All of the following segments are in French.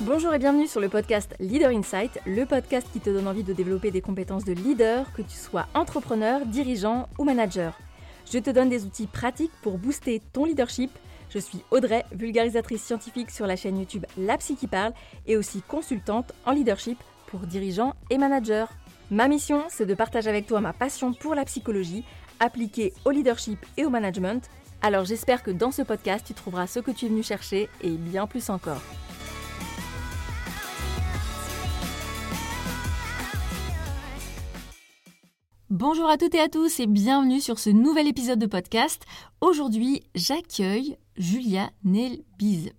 Bonjour et bienvenue sur le podcast Leader Insight, le podcast qui te donne envie de développer des compétences de leader, que tu sois entrepreneur, dirigeant ou manager. Je te donne des outils pratiques pour booster ton leadership. Je suis Audrey, vulgarisatrice scientifique sur la chaîne YouTube La Psy qui parle et aussi consultante en leadership pour dirigeants et managers. Ma mission, c'est de partager avec toi ma passion pour la psychologie appliquée au leadership et au management. Alors j'espère que dans ce podcast, tu trouveras ce que tu es venu chercher et bien plus encore. Bonjour à toutes et à tous et bienvenue sur ce nouvel épisode de podcast. Aujourd'hui, j'accueille Julia Nelbiz.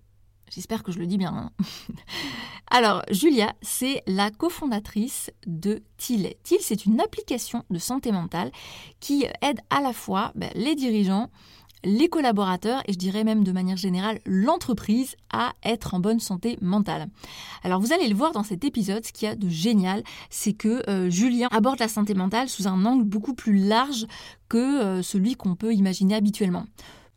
J'espère que je le dis bien. Hein. Alors, Julia, c'est la cofondatrice de TIL. TIL, c'est une application de santé mentale qui aide à la fois ben, les dirigeants, les collaborateurs et je dirais même de manière générale l'entreprise à être en bonne santé mentale. Alors vous allez le voir dans cet épisode, ce qu'il y a de génial, c'est que euh, Julien aborde la santé mentale sous un angle beaucoup plus large que euh, celui qu'on peut imaginer habituellement.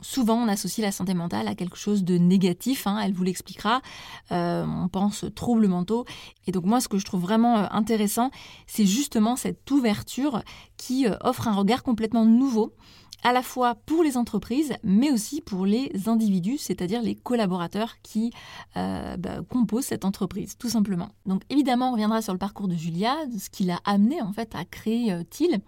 Souvent, on associe la santé mentale à quelque chose de négatif, hein, elle vous l'expliquera. Euh, on pense troubles mentaux. Et donc moi, ce que je trouve vraiment intéressant, c'est justement cette ouverture qui offre un regard complètement nouveau à la fois pour les entreprises, mais aussi pour les individus, c'est-à-dire les collaborateurs qui bah, composent cette entreprise, tout simplement. Donc évidemment, on reviendra sur le parcours de Julia, ce qui l'a amené en fait à créer TIL.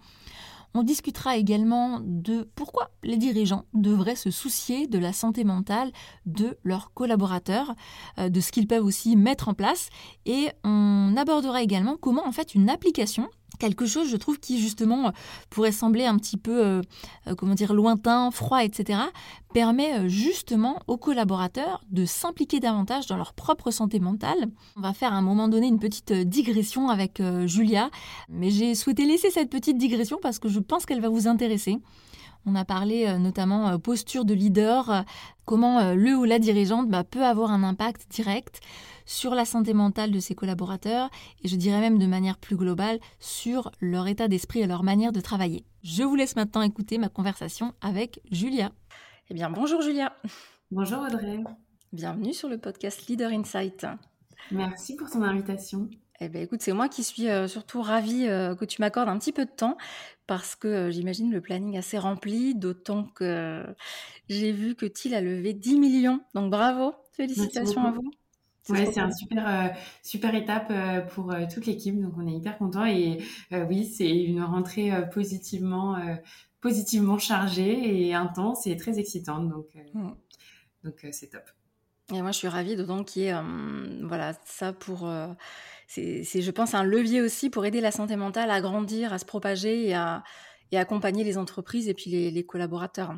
On discutera également de pourquoi les dirigeants devraient se soucier de la santé mentale de leurs collaborateurs, euh, de ce qu'ils peuvent aussi mettre en place et on abordera également comment en fait une application quelque chose, je trouve, qui justement euh, pourrait sembler un petit peu, euh, euh, dire, lointain, froid, etc., permet justement aux collaborateurs de s'impliquer davantage dans leur propre santé mentale. On va faire à un moment donné une petite digression avec Julia, mais j'ai souhaité laisser cette petite digression parce que je pense qu'elle va vous intéresser. On a parlé notamment posture de leader, comment le ou la dirigeante bah, peut avoir un impact direct sur la santé mentale de ses collaborateurs et je dirais même de manière plus globale sur leur état d'esprit et leur manière de travailler. Je vous laisse maintenant écouter ma conversation avec Julia. Eh bien, bonjour Julia. Bonjour Audrey. Bienvenue sur le podcast Leader Insight. Merci pour ton invitation. Eh bien, écoute, c'est moi qui suis euh, surtout ravie euh, que tu m'accordes un petit peu de temps parce que euh, j'imagine le planning assez rempli, d'autant que j'ai vu que Thiel a levé 10 millions. Donc bravo, félicitations à vous. Ouais, c'est un super euh, super étape euh, pour euh, toute l'équipe, donc on est hyper content et oui, c'est une rentrée positivement positivement chargée et intense et très excitante, donc mmh. donc c'est top. Et moi, je suis ravie, d'autant qu'il y ait voilà ça pour c'est je pense un levier aussi pour aider la santé mentale à grandir, à se propager et à et accompagner les entreprises et puis les, les collaborateurs.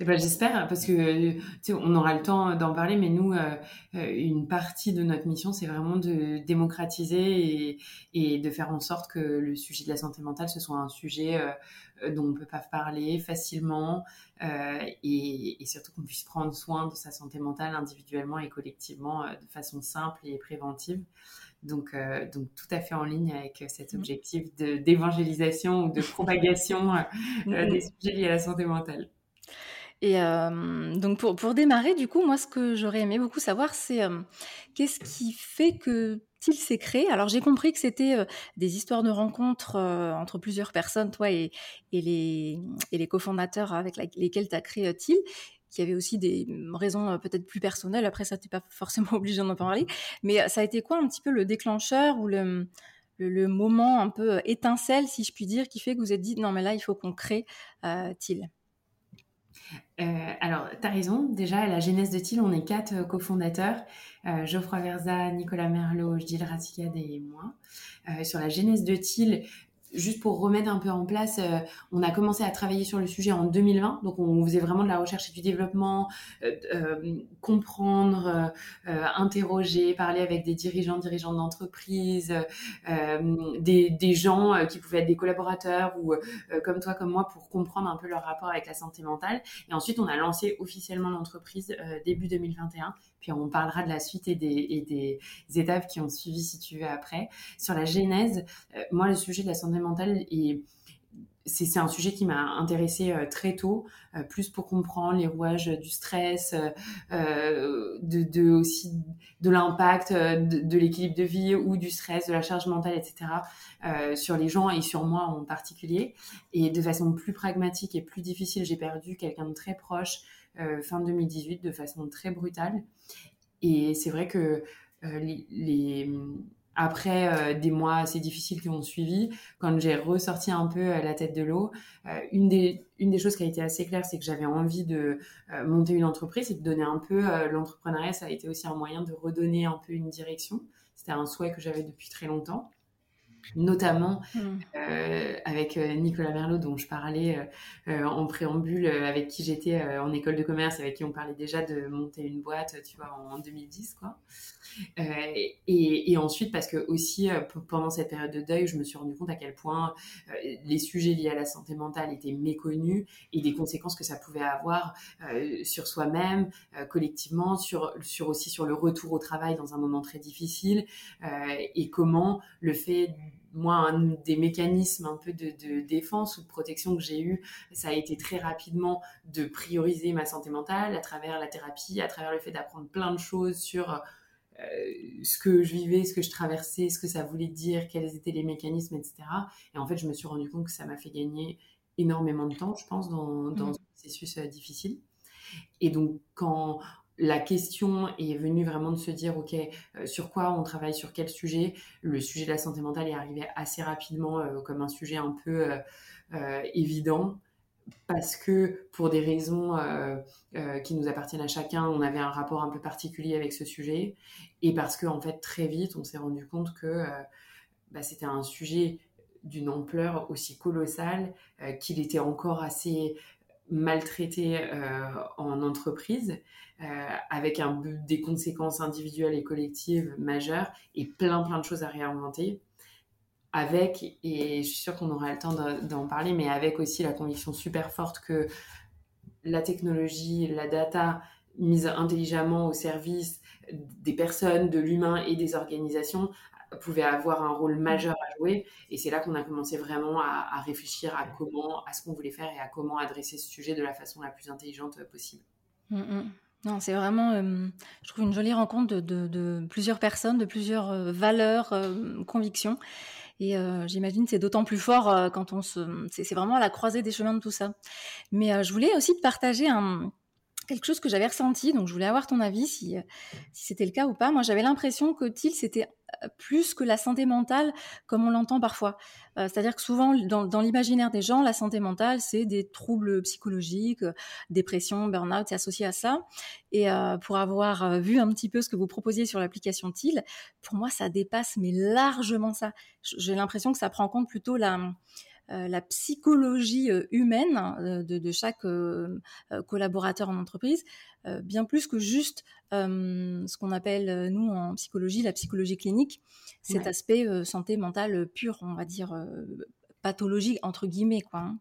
Eh ben, j'espère parce que on aura le temps d'en parler, mais nous, euh, euh, une partie de notre mission, c'est vraiment de démocratiser et, et, de faire en sorte que le sujet de la santé mentale ce soit un sujet euh, dont on peut pas parler facilement et, et, surtout qu'on puisse prendre soin de sa santé mentale individuellement et collectivement de façon simple et préventive. Donc, donc tout à fait en ligne avec cet mmh. objectif d'évangélisation ou de propagation mmh. des sujets liés à la santé mentale. Et donc pour, démarrer, du coup, moi, ce que j'aurais aimé beaucoup savoir, c'est qu'est-ce qui fait que TIL s'est créé? Alors j'ai compris que c'était des histoires de rencontres entre plusieurs personnes, toi et, les, cofondateurs avec lesquels tu as créé TIL qui avait aussi des raisons peut-être plus personnelles. Après, ça, t'es pas forcément obligé d'en parler. Mais ça a été quoi un petit peu le déclencheur ou le, le, moment un peu étincelle, si je puis dire, qui fait que vous êtes dit non, mais là, il faut qu'on crée euh, TIL euh, alors, tu as raison. Déjà, à la genèse de TIL, on est quatre euh, cofondateurs. Euh, Geoffroy Verza, Nicolas Merlot, Gilles Raticade et moi. Sur la genèse de TIL, juste pour remettre un peu en place, euh, on a commencé à travailler sur le sujet en 2020. Donc, on faisait vraiment de la recherche et du développement, euh, euh, comprendre, interroger, parler avec des dirigeants, dirigeants d'entreprise, des, des, gens qui pouvaient être des collaborateurs ou comme toi, comme moi, pour comprendre un peu leur rapport avec la santé mentale. Et ensuite, on a lancé officiellement l'entreprise début 2021 puis on parlera de la suite et des, étapes qui ont suivi, si tu veux, après. Sur la genèse, euh, moi, le sujet de la santé mentale est c'est un sujet qui m'a intéressée euh, très tôt, euh, plus pour comprendre les rouages du stress, de, aussi de l'impact de l'équilibre de vie ou du stress, de la charge mentale, etc. sur les gens et sur moi en particulier. Et de façon plus pragmatique et plus difficile, j'ai perdu quelqu'un de très proche fin 2018 de façon très brutale. Et c'est vrai que les, les après euh, des mois assez difficiles qui ont suivi, quand j'ai ressorti un peu euh, la tête de l'eau, euh, une, des, une des choses qui a été assez claire, c'est que j'avais envie de monter une entreprise et de donner un peu l'entrepreneuriat. Ça a été aussi un moyen de redonner un peu une direction. C'était un souhait que j'avais depuis très longtemps notamment mmh. euh, avec euh, Nicolas Merlot dont je parlais euh, en préambule, avec qui j'étais en école de commerce, avec qui on parlait déjà de monter une boîte, tu vois, en, 2010, quoi. Et, ensuite, parce que aussi, pendant cette période de deuil, je me suis rendu compte à quel point les sujets liés à la santé mentale étaient méconnus et des conséquences que ça pouvait avoir sur soi-même, collectivement, sur, sur aussi sur le retour au travail dans un moment très difficile, et comment le fait moi, un des mécanismes un peu de, défense ou de protection que j'ai eu, ça a été très rapidement de prioriser ma santé mentale à travers la thérapie, à travers le fait d'apprendre plein de choses sur euh, ce que je vivais, ce que je traversais, ce que ça voulait dire, quels étaient les mécanismes, etc. Et en fait, je me suis rendu compte que ça m'a fait gagner énormément de temps, je pense, dans, dans mmh. ce processus euh, difficile. Et donc, quand la question est venue vraiment de se dire, OK, euh, sur quoi on travaille, sur quel sujet? Le sujet de la santé mentale est arrivé assez rapidement euh, comme un sujet un peu euh, évident parce que pour des raisons qui nous appartiennent à chacun, on avait un rapport un peu particulier avec ce sujet et parce que en fait très vite on s'est rendu compte que bah, c'était un sujet d'une ampleur aussi colossale qu'il était encore assez maltraité en entreprise euh, avec un, des conséquences individuelles et collectives majeures et plein plein de choses à réinventer. Avec, et je suis sûre qu'on aura le temps d'en parler, mais avec aussi la conviction super forte que la technologie, la data mise intelligemment au service des personnes, de l'humain et des organisations pouvait avoir un rôle majeur à jouer. Et c'est là qu'on a commencé vraiment à, réfléchir à comment, à ce qu'on voulait faire et à comment adresser ce sujet de la façon la plus intelligente possible. Mm, mm. Non, c'est vraiment, euh, je trouve, une jolie rencontre de, plusieurs personnes, de plusieurs euh, valeurs, euh, convictions. Et j'imagine c'est d'autant plus fort quand on se, c'est vraiment à la croisée des chemins de tout ça. Mais je voulais aussi te partager un, quelque chose que j'avais ressenti, donc je voulais avoir ton avis si, si c'était le cas ou pas. Moi, j'avais l'impression que TIL, c'était euh, plus que la santé mentale comme on l'entend parfois. Euh, c'est-à-dire que souvent, dans, l'imaginaire des gens, la santé mentale, c'est des troubles psychologiques, euh, dépression, burn-out, c'est associé à ça. Et pour avoir vu un petit peu ce que vous proposiez sur l'application TIL, pour moi, ça dépasse mais largement ça. J'ai l'impression que ça prend en compte plutôt la euh, la psychologie euh, humaine euh, de, chaque collaborateur en entreprise, bien plus que juste ce qu'on appelle, nous, en psychologie, la psychologie clinique, cet aspect santé mentale pure, on va dire, pathologique, entre guillemets, quoi. Hein.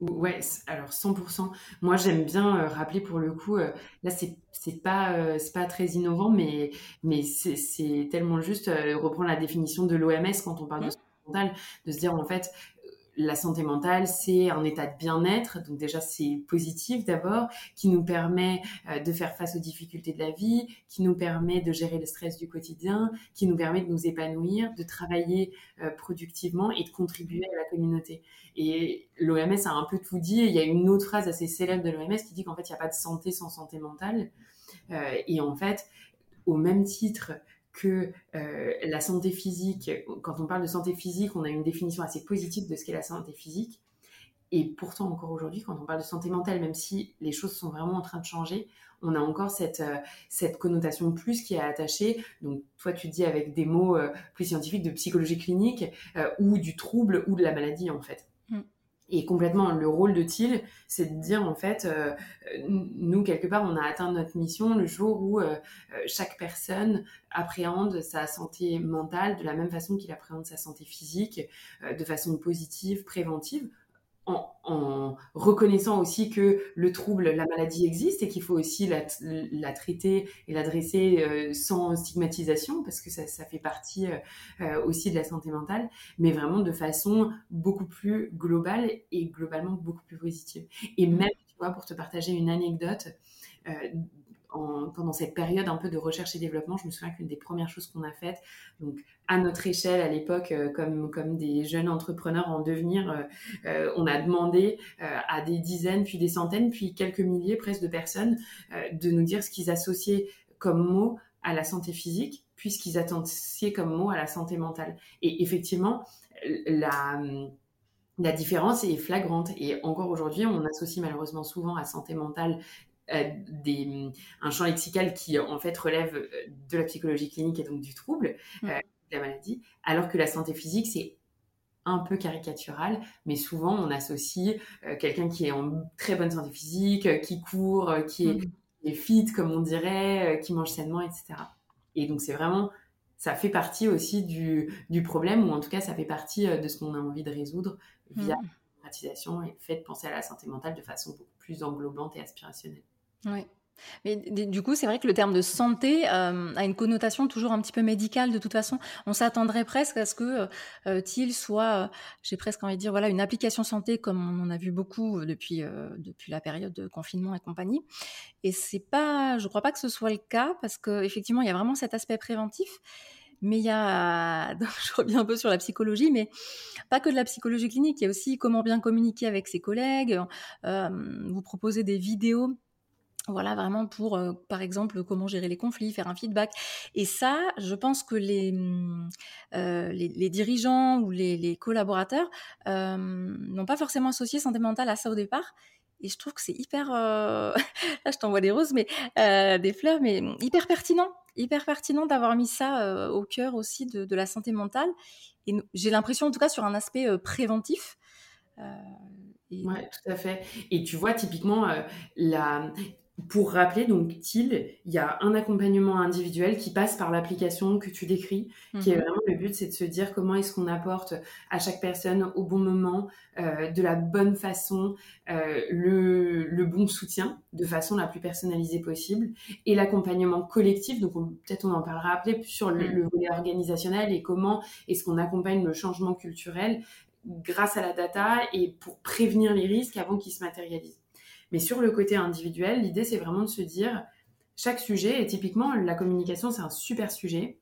Ouais, alors 100%. Moi, j'aime bien rappeler pour le coup, là, c'est pas c'est pas très innovant, mais mais c'est tellement juste reprendre la définition de l'OMS quand on parle de mmh. santé mentale, de se dire en fait la santé mentale, c'est un état de bien-être, donc déjà c'est positif d'abord, qui nous permet euh, de faire face aux difficultés de la vie, qui nous permet de gérer le stress du quotidien, qui nous permet de nous épanouir, de travailler euh, productivement et de contribuer à la communauté. Et l'OMS a un peu tout dit, il y a une autre phrase assez célèbre de l'OMS qui dit qu'en fait il n'y a pas de santé sans santé mentale. Euh, et en fait, au même titre que euh, la santé physique, quand on parle de santé physique, on a une définition assez positive de ce qu'est la santé physique. Et pourtant, encore aujourd'hui, quand on parle de santé mentale, même si les choses sont vraiment en train de changer, on a encore cette, euh, cette connotation plus qui est attachée. Donc, toi, tu dis avec des mots euh, plus scientifiques de psychologie clinique ou du trouble ou de la maladie, en fait. Et complètement, le rôle de TIL, c'est de dire en fait, euh, nous, quelque part, on a atteint notre mission le jour où euh, euh, chaque personne appréhende sa santé mentale de la même façon qu'il appréhende sa santé physique, de façon positive, préventive, en, reconnaissant aussi que le trouble, la maladie existe et qu'il faut aussi la, la traiter et l'adresser euh, sans stigmatisation parce que ça, ça fait partie euh, euh, aussi de la santé mentale, mais vraiment de façon beaucoup plus globale et globalement beaucoup plus positive. Et même, tu vois, pour te partager une anecdote, pendant cette période un peu de recherche et développement, je me souviens qu'une des premières choses qu'on a faites, donc à notre échelle à l'époque, euh, comme, comme des jeunes entrepreneurs en devenir, euh, euh, on a demandé à des dizaines, puis des centaines, puis quelques milliers presque de personnes de nous dire ce qu'ils associaient comme mot à la santé physique, puis ce qu'ils associaient comme mot à la santé mentale. Et effectivement, la la différence est flagrante et encore aujourd'hui, on associe malheureusement souvent à santé mentale des, un champ lexical qui en fait relève euh, de la psychologie clinique et donc du trouble, mm. euh, de la maladie, alors que la santé physique, c'est un peu caricatural, mais souvent on associe quelqu'un qui est en très bonne santé physique, qui court, qui est, mm. est, fit comme on dirait, qui mange sainement, etc. Et donc c'est vraiment, ça fait partie aussi du, du, problème, ou en tout cas ça fait partie de ce qu'on a envie de résoudre via mm. la et le fait de penser à la santé mentale de façon beaucoup plus englobante et aspirationnelle. Oui. Mais du coup, c'est vrai que le terme de santé euh, a une connotation toujours un petit peu médicale de toute façon. On s'attendrait presque à ce que euh, TIL soit, euh, j'ai presque envie de dire, voilà, une application santé comme on en a vu beaucoup depuis, depuis la période de confinement et compagnie. Et c'est pas, je crois pas que ce soit le cas parce qu'effectivement, il y a vraiment cet aspect préventif. Mais il y a, je reviens un peu sur la psychologie, mais pas que de la psychologie clinique, il y a aussi comment bien communiquer avec ses collègues, vous proposer des vidéos voilà, vraiment pour, euh, par exemple, comment gérer les conflits, faire un feedback. Et ça, je pense que les, mmh, euh, les, dirigeants ou les, collaborateurs euh, n'ont pas forcément associé santé mentale à ça au départ. Et je trouve que c'est hyper, là je t'envoie des roses, mais des fleurs, mais hyper pertinent, hyper pertinent d'avoir mis ça au cœur aussi de, la santé mentale. Et j'ai l'impression, en tout cas, sur un aspect préventif. Oui, tout à fait. Et tu vois, typiquement, la pour rappeler, donc TIL, il y a un accompagnement individuel qui passe par l'application que tu décris, qui est mhm. vraiment le but, c'est de se dire comment est-ce qu'on apporte à chaque personne au bon moment, euh, de la bonne façon, euh, le, le, bon soutien de façon la plus personnalisée possible, et l'accompagnement collectif, donc peut-être on en parlera après, sur le, mhm. le volet organisationnel et comment est-ce qu'on accompagne le changement culturel grâce à la data et pour prévenir les risques avant qu'ils se matérialisent. Mais sur le côté individuel, l'idée, c'est vraiment de se dire, chaque sujet, et typiquement, la communication, c'est un super sujet.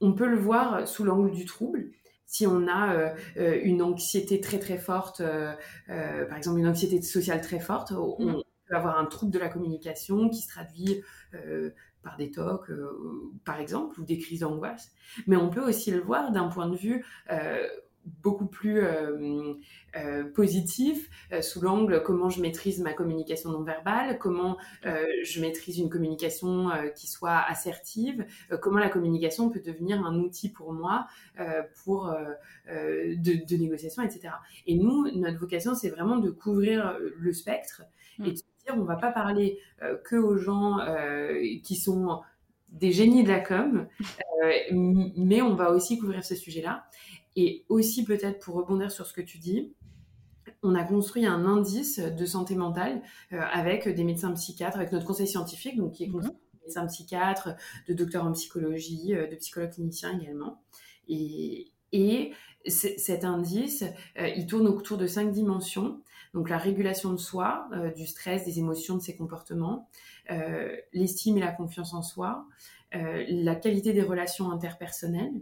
On peut le voir sous l'angle du trouble. Si on a euh, euh, une anxiété très très forte, euh, par exemple une anxiété sociale très forte, on mm. peut avoir un trouble de la communication qui se traduit par des tocs, par exemple, ou des crises d'angoisse. Mais on peut aussi le voir d'un point de vue beaucoup plus euh, euh, positif euh, sous l'angle comment je maîtrise ma communication non verbale, comment je maîtrise une communication qui soit assertive, comment la communication peut devenir un outil pour moi pour de, négociation, etc. Et nous, notre vocation, c'est vraiment de couvrir le spectre et de se dire on va pas parler que aux gens qui sont des génies de la com, mais on va aussi couvrir ce sujet-là. Et aussi peut-être pour rebondir sur ce que tu dis, on a construit un indice de santé mentale euh, avec des médecins psychiatres, avec notre conseil scientifique, donc qui est construit de médecins psychiatres, de docteurs en psychologie, euh, de psychologues cliniciens également. Et, et cet indice, euh, il tourne autour de cinq dimensions. Donc la régulation de soi, du stress, des émotions, de ses comportements, l'estime et la confiance en soi, la qualité des relations interpersonnelles,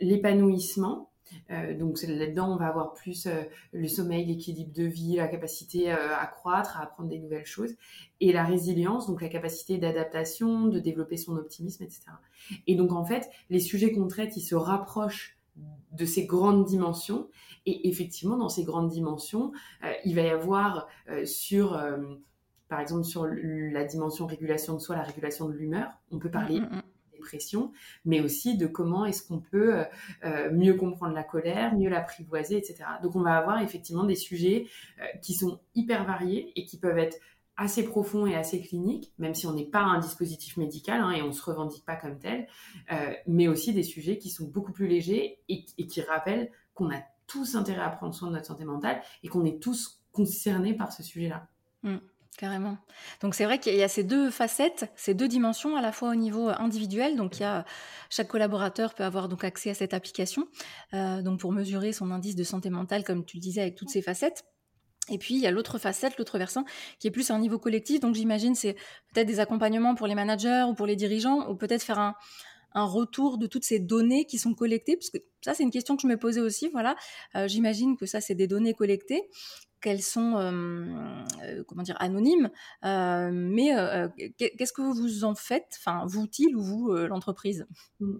l'épanouissement. Euh, donc là-dedans, on va avoir plus euh, le sommeil, l'équilibre de vie, la capacité à croître, à apprendre des nouvelles choses, et la résilience, donc la capacité d'adaptation, de développer son optimisme, etc. Et donc en fait, les sujets qu'on traite, ils se rapprochent de ces grandes dimensions. Et effectivement, dans ces grandes dimensions, il va y avoir sur par exemple sur la dimension régulation de soi, la régulation de l'humeur. On peut parler mm, mm, mm mais aussi de comment est-ce qu'on peut euh, euh, mieux comprendre la colère, mieux l'apprivoiser, etc. Donc on va avoir effectivement des sujets euh, qui sont hyper variés et qui peuvent être assez profonds et assez cliniques, même si on n'est pas un dispositif médical hein, et on se revendique pas comme tel, mais aussi des sujets qui sont beaucoup plus légers et, qui rappellent qu'on a tous intérêt à prendre soin de notre santé mentale et qu'on est tous concernés par ce sujet-là. Mmh, carrément. Donc c'est vrai qu'il y a ces deux facettes, ces deux dimensions à la fois au niveau individuel. Donc il y a chaque collaborateur peut avoir donc accès à cette application, euh, donc pour mesurer son indice de santé mentale, comme tu le disais, avec toutes ces facettes. Et puis, il y a l'autre facette, l'autre versant, qui est plus un niveau collectif. Donc, j'imagine, c'est peut-être des accompagnements pour les managers ou pour les dirigeants, ou peut-être faire un, un retour de toutes ces données qui sont collectées Parce que ça, c'est une question que je me posais aussi. Voilà, euh, j'imagine que ça, c'est des données collectées qu'elles sont comment dire anonymes, mais qu'est-ce que vous en faites, enfin vous-il ou vous l'entreprise? Mmh.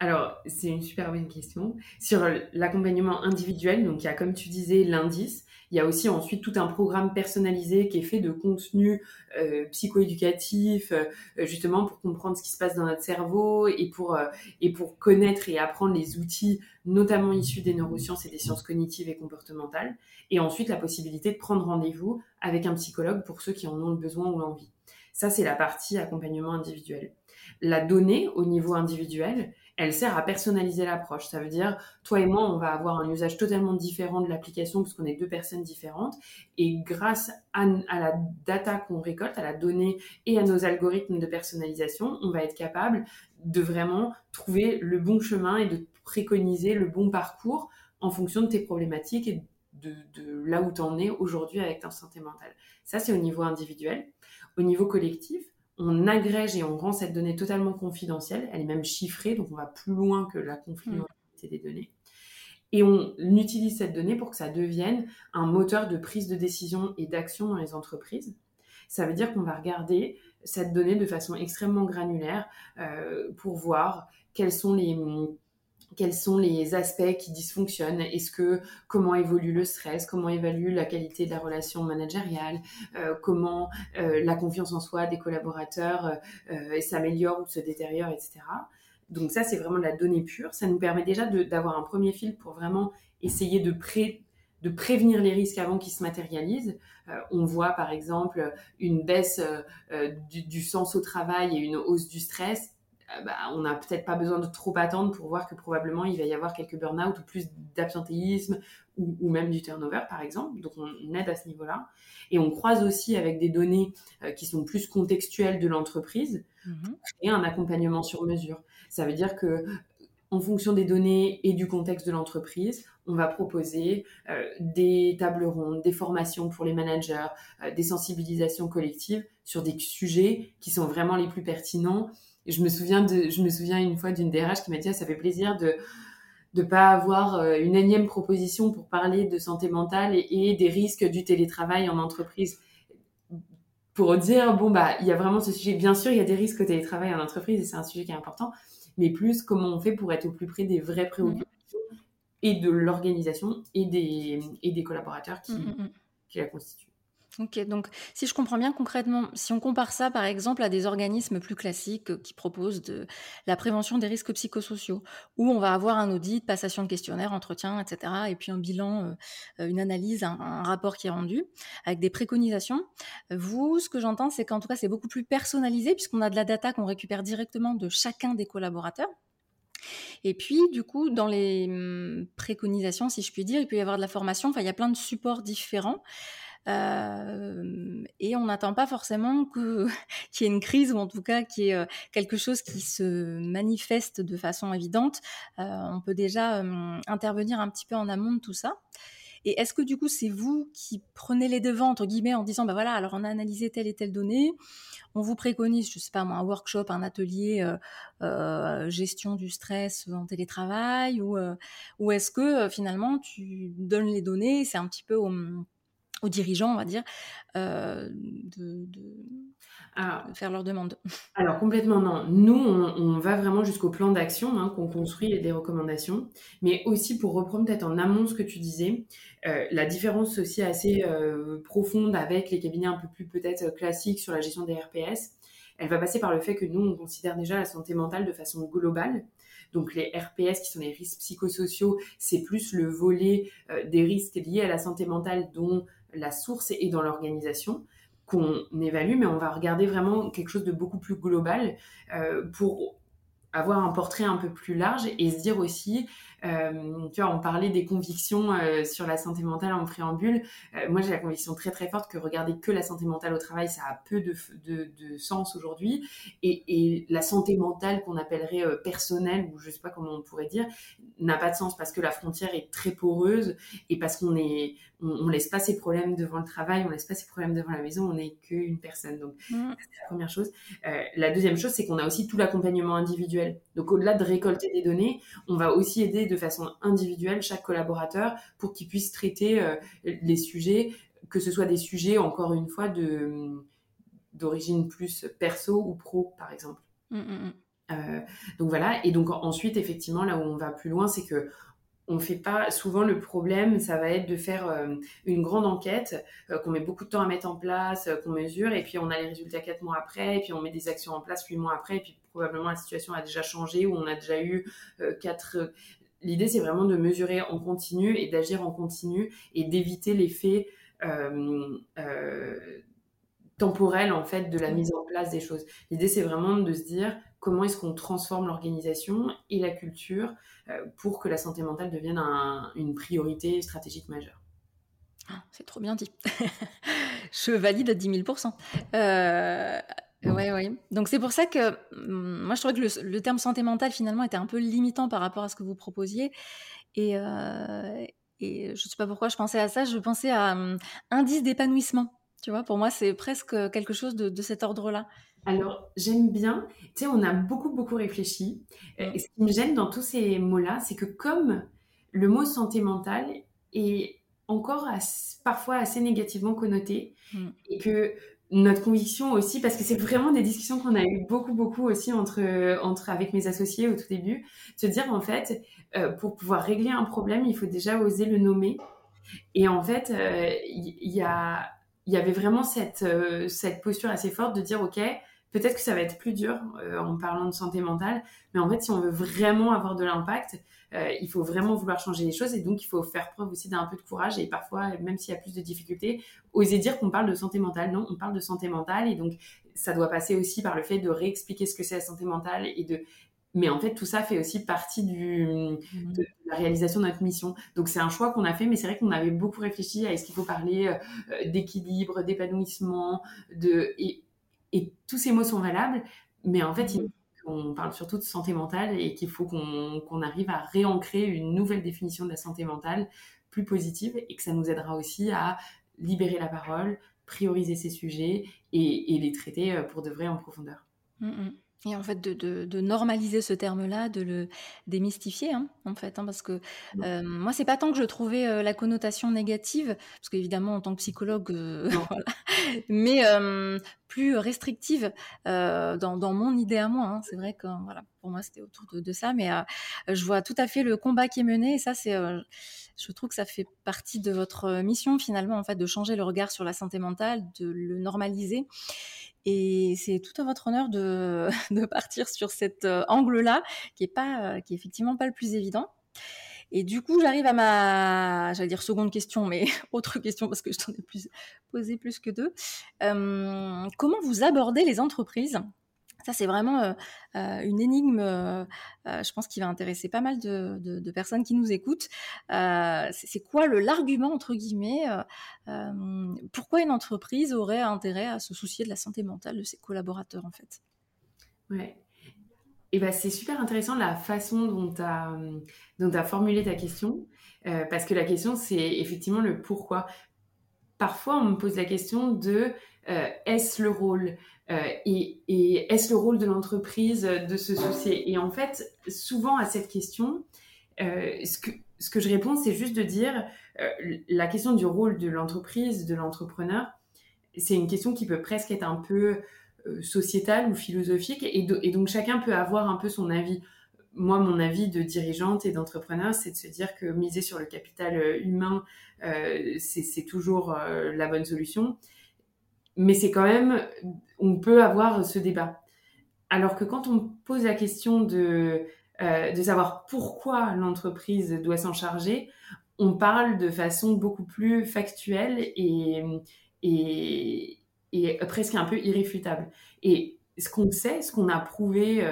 Alors c'est une super bonne question sur l'accompagnement individuel. Donc il y a comme tu disais l'indice, il y a aussi ensuite tout un programme personnalisé qui est fait de contenu euh, psychoéducatif, justement pour comprendre ce qui se passe dans notre cerveau et pour, et pour connaître et apprendre les outils, notamment issus des neurosciences et des sciences cognitives et comportementales. Et ensuite la possibilité de prendre rendez-vous avec un psychologue pour ceux qui en ont le besoin ou l'envie. Ça, c'est la partie accompagnement individuel. La donnée au niveau individuel, elle sert à personnaliser l'approche. Ça veut dire, toi et moi, on va avoir un usage totalement différent de l'application puisqu'on est deux personnes différentes. Et grâce à, la data qu'on récolte, à la donnée et à nos algorithmes de personnalisation, on va être capable de vraiment trouver le bon chemin et de préconiser le bon parcours en fonction de tes problématiques et de, là où tu en es aujourd'hui avec ta santé mentale. Ça, c'est au niveau individuel. Au niveau collectif, on agrège et on rend cette donnée totalement confidentielle. Elle est même chiffrée, donc on va plus loin que la confidentialité des données. Et on utilise cette donnée pour que ça devienne un moteur de prise de décision et d'action dans les entreprises. Ça veut dire qu'on va regarder cette donnée de façon extrêmement granulaire euh, pour voir quels sont les quels sont les aspects qui dysfonctionnent? Est-ce que comment évolue le stress? Comment évalue la qualité de la relation managériale? Euh, Comment euh, la confiance en soi des collaborateurs euh, s'améliore ou se détériore, etc. Donc ça, c'est vraiment de la donnée pure. Ça nous permet déjà d'avoir un premier fil pour vraiment essayer de, prévenir les risques avant qu'ils se matérialisent. on voit par exemple une baisse du, sens au travail et une hausse du stress bah, on n'a peut-être pas besoin de trop attendre pour voir que probablement il va y avoir quelques burn-out ou plus d'absentéisme ou, même du turnover par exemple. Donc on aide à ce niveau-là. Et on croise aussi avec des données euh, qui sont plus contextuelles de l'entreprise mhm. et un accompagnement sur mesure. Ça veut dire que en fonction des données et du contexte de l'entreprise, on va proposer euh, des tables rondes, des formations pour les managers, des sensibilisations collectives sur des sujets qui sont vraiment les plus pertinents je me souviens de, je me souviens une fois d'une DRH qui m'a dit, ah, ça fait plaisir de de pas avoir euh, une énième proposition pour parler de santé mentale et, des risques du télétravail en entreprise. Pour dire, bon, bah, il y a vraiment ce sujet. Bien sûr, il y a des risques au télétravail en entreprise et c'est un sujet qui est important, mais plus comment on fait pour être au plus près des vraies préoccupations et de l'organisation et des, et des collaborateurs qui, mm, mm, mm. qui la constituent. Ok, donc si je comprends bien concrètement, si on compare ça par exemple à des organismes plus classiques euh, qui proposent de la prévention des risques psychosociaux, où on va avoir un audit, passation de questionnaire, entretien, etc., et puis un bilan, euh, euh, une analyse, un, rapport qui est rendu, avec des préconisations, vous, ce que j'entends, c'est qu'en tout cas, c'est beaucoup plus personnalisé, puisqu'on a de la data qu'on récupère directement de chacun des collaborateurs. Et puis, du coup, dans les hum, préconisations, si je puis dire, il peut y avoir de la formation, enfin, il y a plein de supports différents. Euh, et on n'attend pas forcément qu'il y ait une crise ou en tout cas qu'il y ait euh, quelque chose qui se manifeste de façon évidente. Euh, on peut déjà intervenir un petit peu en amont de tout ça. Et est-ce que du coup c'est vous qui prenez les devants entre guillemets en disant bah voilà alors on a analysé telle et telle donnée, on vous préconise je sais pas moi un workshop, un atelier euh, gestion du stress en télétravail ou ou est-ce que finalement tu donnes les données c'est un petit peu au, aux dirigeants, on va dire, euh, de, faire leur demande Alors complètement non. Nous, on, va vraiment jusqu'au plan d'action hein, qu'on construit et des recommandations, mais aussi pour reprendre peut-être en amont ce que tu disais, euh, la différence aussi assez euh, profonde avec les cabinets un peu plus peut-être classiques sur la gestion des RPS, elle va passer par le fait que nous, on considère déjà la santé mentale de façon globale. Donc les RPS, qui sont les risques psychosociaux, c'est plus le volet des risques liés à la santé mentale dont la source est dans l'organisation qu'on évalue, mais on va regarder vraiment quelque chose de beaucoup plus global euh, pour avoir un portrait un peu plus large et se dire aussi, euh, tu vois, on parlait des convictions euh, sur la santé mentale en préambule. Euh, moi, j'ai la conviction très très forte que regarder que la santé mentale au travail, ça a peu de, de, de sens aujourd'hui. Et, et, la santé mentale qu'on appellerait personnelle, ou je sais pas comment on pourrait dire, n'a pas de sens parce que la frontière est très poreuse et parce qu'on est, on, on, laisse pas ses problèmes devant le travail, on laisse pas ses problèmes devant la maison, on n'est qu'une personne. Donc, mmh. c'est la première chose. la deuxième chose, c'est qu'on a aussi tout l'accompagnement individuel. Donc, au-delà de récolter des données, on va aussi aider de façon individuelle chaque collaborateur pour qu'il puisse traiter euh, les sujets, que ce soit des sujets, encore une fois, de d'origine plus perso ou pro, par exemple. Mmh, mmh, mmh. Euh, donc voilà, et donc ensuite, effectivement, là où on va plus loin, c'est que on fait pas souvent le problème, ça va être de faire euh, une grande enquête euh, qu'on met beaucoup de temps à mettre en place, qu'on mesure, et puis on a les résultats quatre mois après, et puis on met des actions en place huit mois après, et puis probablement la situation a déjà changé ou on a déjà eu quatre. L'idée c'est vraiment de mesurer en continu et d'agir en continu et d'éviter l'effet temporel en fait de la mise en place des choses. L'idée c'est vraiment de se dire comment est-ce qu'on transforme l'organisation et la culture euh, pour que la santé mentale devienne une priorité stratégique majeure. Ah, c'est trop bien dit. Je valide à 10 000 euh, Ouais, ouais. Donc c'est pour ça que hum, moi je trouvais que le, terme santé mentale finalement était un peu limitant par rapport à ce que vous proposiez. Et, euh, et je ne sais pas pourquoi je pensais à ça. Je pensais à hum, indice d'épanouissement. Tu vois, pour moi c'est presque quelque chose de cet ordre-là. Alors, j'aime bien. Tu sais, on a beaucoup, beaucoup réfléchi. Euh, et ce qui me gêne dans tous ces mots-là, c'est que comme le mot santé mentale est encore parfois assez négativement connoté, mm. et que notre conviction aussi, parce que c'est vraiment des discussions qu'on a eu beaucoup, beaucoup aussi entre, entre avec mes associés au tout début, se dire en fait, euh, pour pouvoir régler un problème, il faut déjà oser le nommer. Et en fait, euh, il y, a, il y avait vraiment cette, cette posture assez forte de dire, OK, Peut-être que ça va être plus dur euh, en parlant de santé mentale, mais en fait, si on veut vraiment avoir de l'impact, euh, il faut vraiment vouloir changer les choses et donc il faut faire preuve aussi d'un peu de courage et parfois, même s'il y a plus de difficultés, oser dire qu'on parle de santé mentale. Non, on parle de santé mentale et donc ça doit passer aussi par le fait de réexpliquer ce que c'est la santé mentale et de mais en fait, tout ça fait aussi partie du, mmh. de la réalisation de notre mission. Donc, c'est un choix qu'on a fait, mais c'est vrai qu'on avait beaucoup réfléchi à est-ce qu'il faut parler euh, d'équilibre, d'épanouissement, de, et et tous ces mots sont valables, mais en fait, on parle surtout de santé mentale et qu'il faut qu'on arrive à réancrer une nouvelle définition de la santé mentale plus positive et que ça nous aidera aussi à libérer la parole, prioriser ces sujets et, les traiter euh, pour de vrai en profondeur. Mmh, mmh. Et en fait, de, de, normaliser ce terme-là, de le démystifier, hein, en fait, hein, parce que euh, moi, c'est pas tant que je trouvais euh, la connotation négative, parce qu'évidemment, en tant que psychologue, euh, voilà, mais plus restrictive dans, dans, mon idée à moi. Hein, c'est vrai que, voilà, pour moi, c'était autour de, de, ça, mais je vois tout à fait le combat qui est mené, et ça, c'est, je trouve que ça fait partie de votre mission finalement, en fait, de changer le regard sur la santé mentale, de le normaliser. Et c'est tout à votre honneur de, de partir sur cet euh, angle-là, qui est pas, euh, qui est effectivement pas le plus évident. Et du coup, j'arrive à ma, j'allais dire seconde question, mais autre question parce que je t'en ai plus, posé plus que deux. Euh, comment vous abordez les entreprises? Ça, c'est vraiment euh, euh, une énigme, euh, je pense, qui va intéresser pas mal de, personnes qui nous écoutent. c'est quoi l'argument, entre guillemets, pourquoi une entreprise aurait intérêt à se soucier de la santé mentale de ses collaborateurs, en fait? Ouais. Et ben, c'est super intéressant la façon dont tu as, as, formulé ta question, parce que la question, c'est effectivement le pourquoi. Parfois, on me pose la question de est-ce le rôle? Et, et est-ce le rôle de l'entreprise de se soucier? Et en fait, souvent à cette question, euh, ce, que, je réponds, c'est juste de dire euh, la question du rôle de l'entreprise, de l'entrepreneur, c'est une question qui peut presque être un peu euh, sociétale ou philosophique, et, donc chacun peut avoir un peu son avis. Moi, mon avis de dirigeante et d'entrepreneur, c'est de se dire que miser sur le capital humain, c'est toujours la bonne solution mais c'est quand même, on peut avoir ce débat. Alors que quand on pose la question de, euh, de savoir pourquoi l'entreprise doit s'en charger, on parle de façon beaucoup plus factuelle et, et, et presque un peu irréfutable. Et ce qu'on sait, ce qu'on a prouvé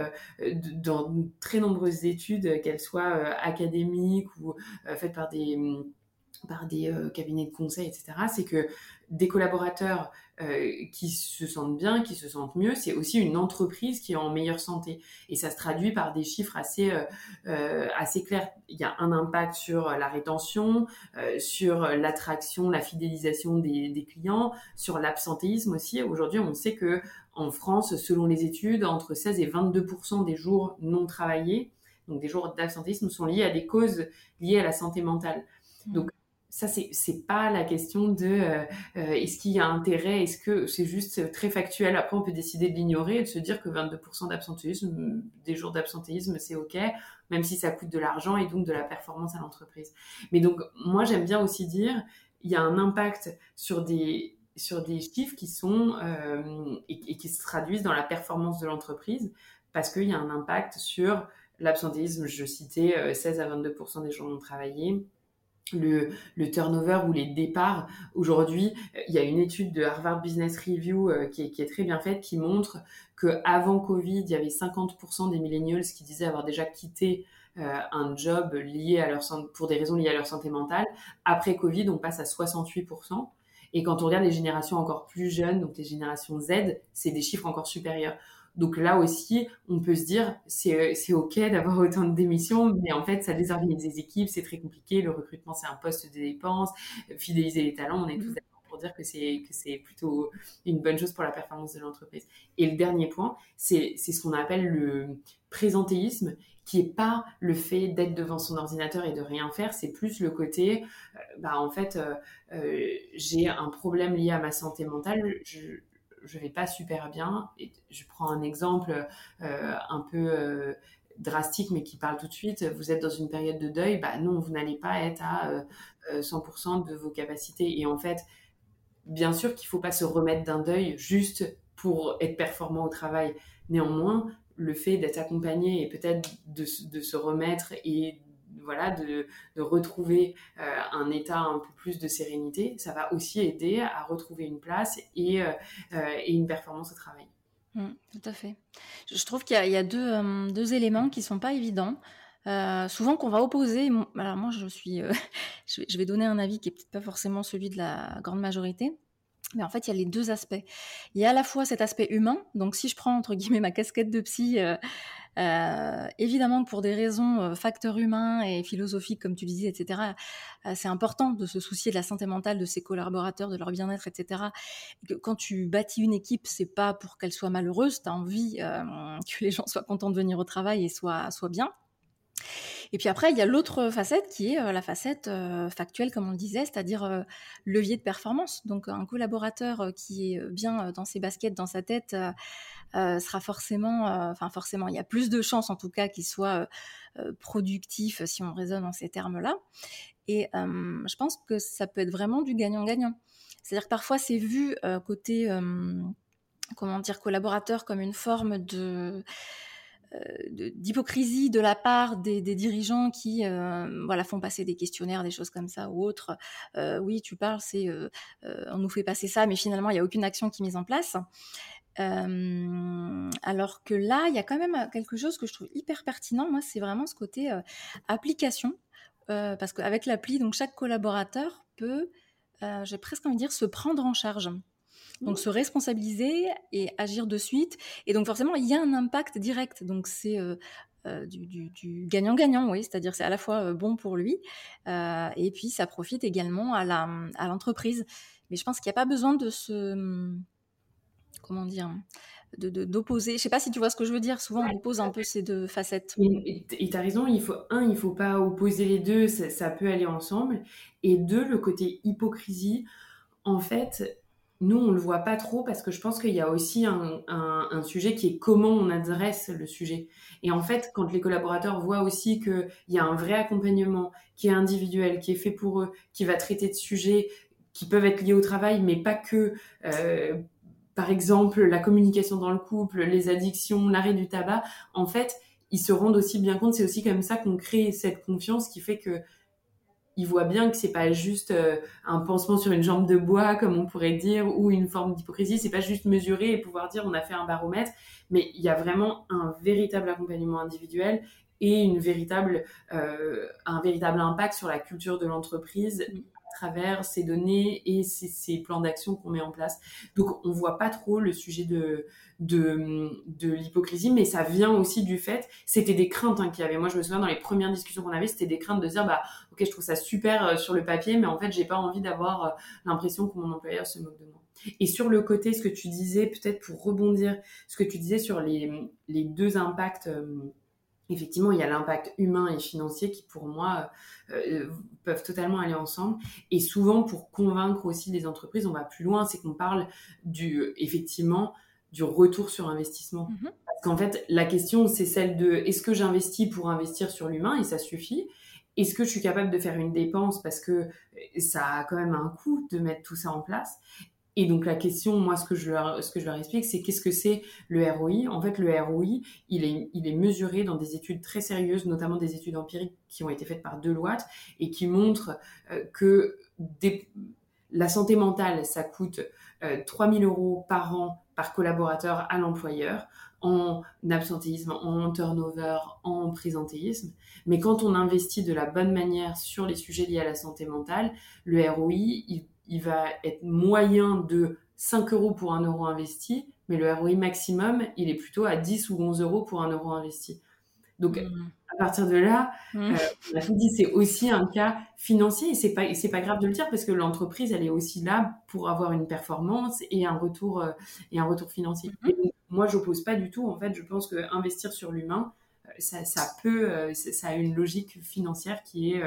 dans de très nombreuses études, qu'elles soient académiques ou faites par des par des cabinets de conseil, etc., c'est que des collaborateurs euh, qui se sentent bien, qui se sentent mieux, c'est aussi une entreprise qui est en meilleure santé. Et ça se traduit par des chiffres assez, euh, euh, assez clairs. Il y a un impact sur la rétention, sur l'attraction, la fidélisation des, clients, sur l'absentéisme aussi. Aujourd'hui, on sait que en France, selon les études, entre 16 et 22% des jours non travaillés, donc des jours d'absentéisme, sont liés à des causes liées à la santé mentale. Ça, c'est, pas la question de euh, euh, est-ce qu'il y a intérêt, est-ce que c'est juste très factuel. Après, on peut décider de l'ignorer et de se dire que 22% d'absentéisme, des jours d'absentéisme, c'est OK, même si ça coûte de l'argent et donc de la performance à l'entreprise. Mais donc, moi, j'aime bien aussi dire, il y a un impact sur des, sur des chiffres qui sont euh, et, qui se traduisent dans la performance de l'entreprise parce qu'il y a un impact sur l'absentéisme. Je citais 16 à 22% des jours non travaillés le, turnover ou les départs. Aujourd'hui, il y a une étude de Harvard Business Review euh, qui, est, qui, est, très bien faite qui montre que avant Covid, il y avait 50% des millennials qui disaient avoir déjà quitté euh, un job lié à leur pour des raisons liées à leur santé mentale. Après Covid, on passe à 68%. Et quand on regarde les générations encore plus jeunes, donc les générations Z, c'est des chiffres encore supérieurs. Donc là aussi, on peut se dire, c'est, c'est OK d'avoir autant de démissions, mais en fait, ça désorganise les équipes, c'est très compliqué. Le recrutement, c'est un poste de dépense. Fidéliser les talents, on est tous mm. d'accord pour dire que c'est, que c'est plutôt une bonne chose pour la performance de l'entreprise. Et le dernier point, c'est, c'est ce qu'on appelle le présentéisme, qui est pas le fait d'être devant son ordinateur et de rien faire, c'est plus le côté, euh, bah en fait, euh, euh, j'ai un problème lié à ma santé mentale, je, je vais pas super bien. Et je prends un exemple euh, un peu euh, drastique, mais qui parle tout de suite. Vous êtes dans une période de deuil, bah non, vous n'allez pas être à 100% euh, de vos capacités. Et en fait, bien sûr qu'il faut pas se remettre d'un deuil juste pour être performant au travail. Néanmoins, le fait d'être accompagné et peut-être de, de, se remettre et voilà, de, retrouver euh, un état un peu plus de sérénité, ça va aussi aider à retrouver une place et, euh, euh, une performance au travail. Mmh, tout à fait. Je trouve qu'il y a, deux, éléments qui sont pas évidents. souvent qu'on va opposer. Alors moi, je suis, je vais donner un avis qui est peut-être pas forcément celui de la grande majorité. Mais en fait, il y a les deux aspects. Il y a à la fois cet aspect humain. Donc, si je prends entre guillemets ma casquette de psy, euh, évidemment, pour des raisons euh, facteurs humains et philosophiques, comme tu disais, etc., euh, c'est important de se soucier de la santé mentale de ses collaborateurs, de leur bien-être, etc. quand tu bâtis une équipe, c'est pas pour qu'elle soit malheureuse, tu as envie que les gens soient contents de venir au travail et soient, soient bien. Et puis après, il y a l'autre facette qui est la facette factuelle, comme on le disait, c'est-à-dire levier de performance. Donc un collaborateur qui est bien dans ses baskets, dans sa tête, sera forcément, enfin forcément, il y a plus de chances en tout cas qu'il soit productif si on raisonne en ces termes-là. Et je pense que ça peut être vraiment du gagnant-gagnant. C'est-à-dire que parfois c'est vu côté, comment dire, collaborateur comme une forme de d'hypocrisie de la part des, dirigeants qui euh, voilà font passer des questionnaires, des choses comme ça ou autres. Euh, oui, tu parles, c'est euh, on nous fait passer ça, mais finalement il n'y a aucune action qui est mise en place. alors que là, il y a quand même quelque chose que je trouve hyper pertinent. Moi, c'est vraiment ce côté application, parce qu'avec l'appli, donc chaque collaborateur peut, j'ai presque envie de dire, se prendre en charge. Donc se responsabiliser et agir de suite. Et donc forcément, il y a un impact direct. Donc c'est euh, euh, du gagnant-gagnant, oui, c'est-à-dire c'est à la fois euh, bon pour lui et puis ça profite également à l'entreprise. Mais je pense qu'il n'y a pas besoin de se... Comment dire d'opposer. De, je sais pas si tu vois ce que je veux dire. Souvent, on oppose un peu ces deux facettes. Et tu as raison, il faut, un, il faut pas opposer les deux, ça, peut aller ensemble. Et deux, le côté hypocrisie, en fait, nous, on le voit pas trop parce que je pense qu'il y a aussi un, sujet qui est comment on adresse le sujet. Et en fait, quand les collaborateurs voient aussi qu'il y a un vrai accompagnement qui est individuel, qui est fait pour eux, qui va traiter de sujets qui peuvent être liés au travail, mais pas que, euh, par exemple, la communication dans le couple, les addictions, l'arrêt du tabac, en fait, ils se rendent aussi bien compte, c'est aussi comme ça qu'on crée cette confiance qui fait que il voit bien que c'est pas juste un pansement sur une jambe de bois, comme on pourrait dire, ou une forme d'hypocrisie. C'est pas juste mesurer et pouvoir dire on a fait un baromètre, mais il y a vraiment un véritable accompagnement individuel et une véritable, un véritable impact sur la culture de l'entreprise travers ces données et ces, plans d'action qu'on met en place. Donc on voit pas trop le sujet de, de, l'hypocrisie, mais ça vient aussi du fait, c'était des craintes hein, qu'il y avait. Moi je me souviens dans les premières discussions qu'on avait, c'était des craintes de dire bah ok je trouve ça super euh, sur le papier, mais en fait j'ai pas envie d'avoir euh, l'impression que mon employeur se moque de moi. Et sur le côté, ce que tu disais, peut-être pour rebondir, ce que tu disais sur les, les deux impacts. Euh, effectivement, il y a l'impact humain et financier qui, pour moi, euh, peuvent totalement aller ensemble. Et souvent, pour convaincre aussi les entreprises, on va plus loin, c'est qu'on parle du, effectivement, du retour sur investissement. Mm-hmm. Parce qu'en fait, la question, c'est celle de est-ce que j'investis pour investir sur l'humain? Et ça suffit est-ce que je suis capable de faire une dépense? Parce que ça a quand même un coût de mettre tout ça en place et donc la question, moi, ce que je leur, explique, c'est qu'est-ce que c'est le ROI En fait, le ROI, il est, il est mesuré dans des études très sérieuses, notamment des études empiriques qui ont été faites par Deloitte et qui montrent euh, que la santé mentale, ça coûte euh, 3000 euros par an par collaborateur à l'employeur en absentéisme, en turnover, en présentéisme. Mais quand on investit de la bonne manière sur les sujets liés à la santé mentale, le ROI, il il va être moyen de 5 euros pour un euro investi, mais le ROI maximum, il est plutôt à 10 ou 11 euros pour un euro investi. Donc, mmh. à partir de là, mmh. euh, on a tout dit, c'est aussi un cas financier et c'est pas, c'est pas grave de le dire parce que l'entreprise, elle est aussi là pour avoir une performance et un retour, euh, et un retour financier. Mmh. Et moi, j'oppose pas du tout. En fait, je pense que investir sur l'humain, euh, ça, ça, peut, ça a une logique financière qui est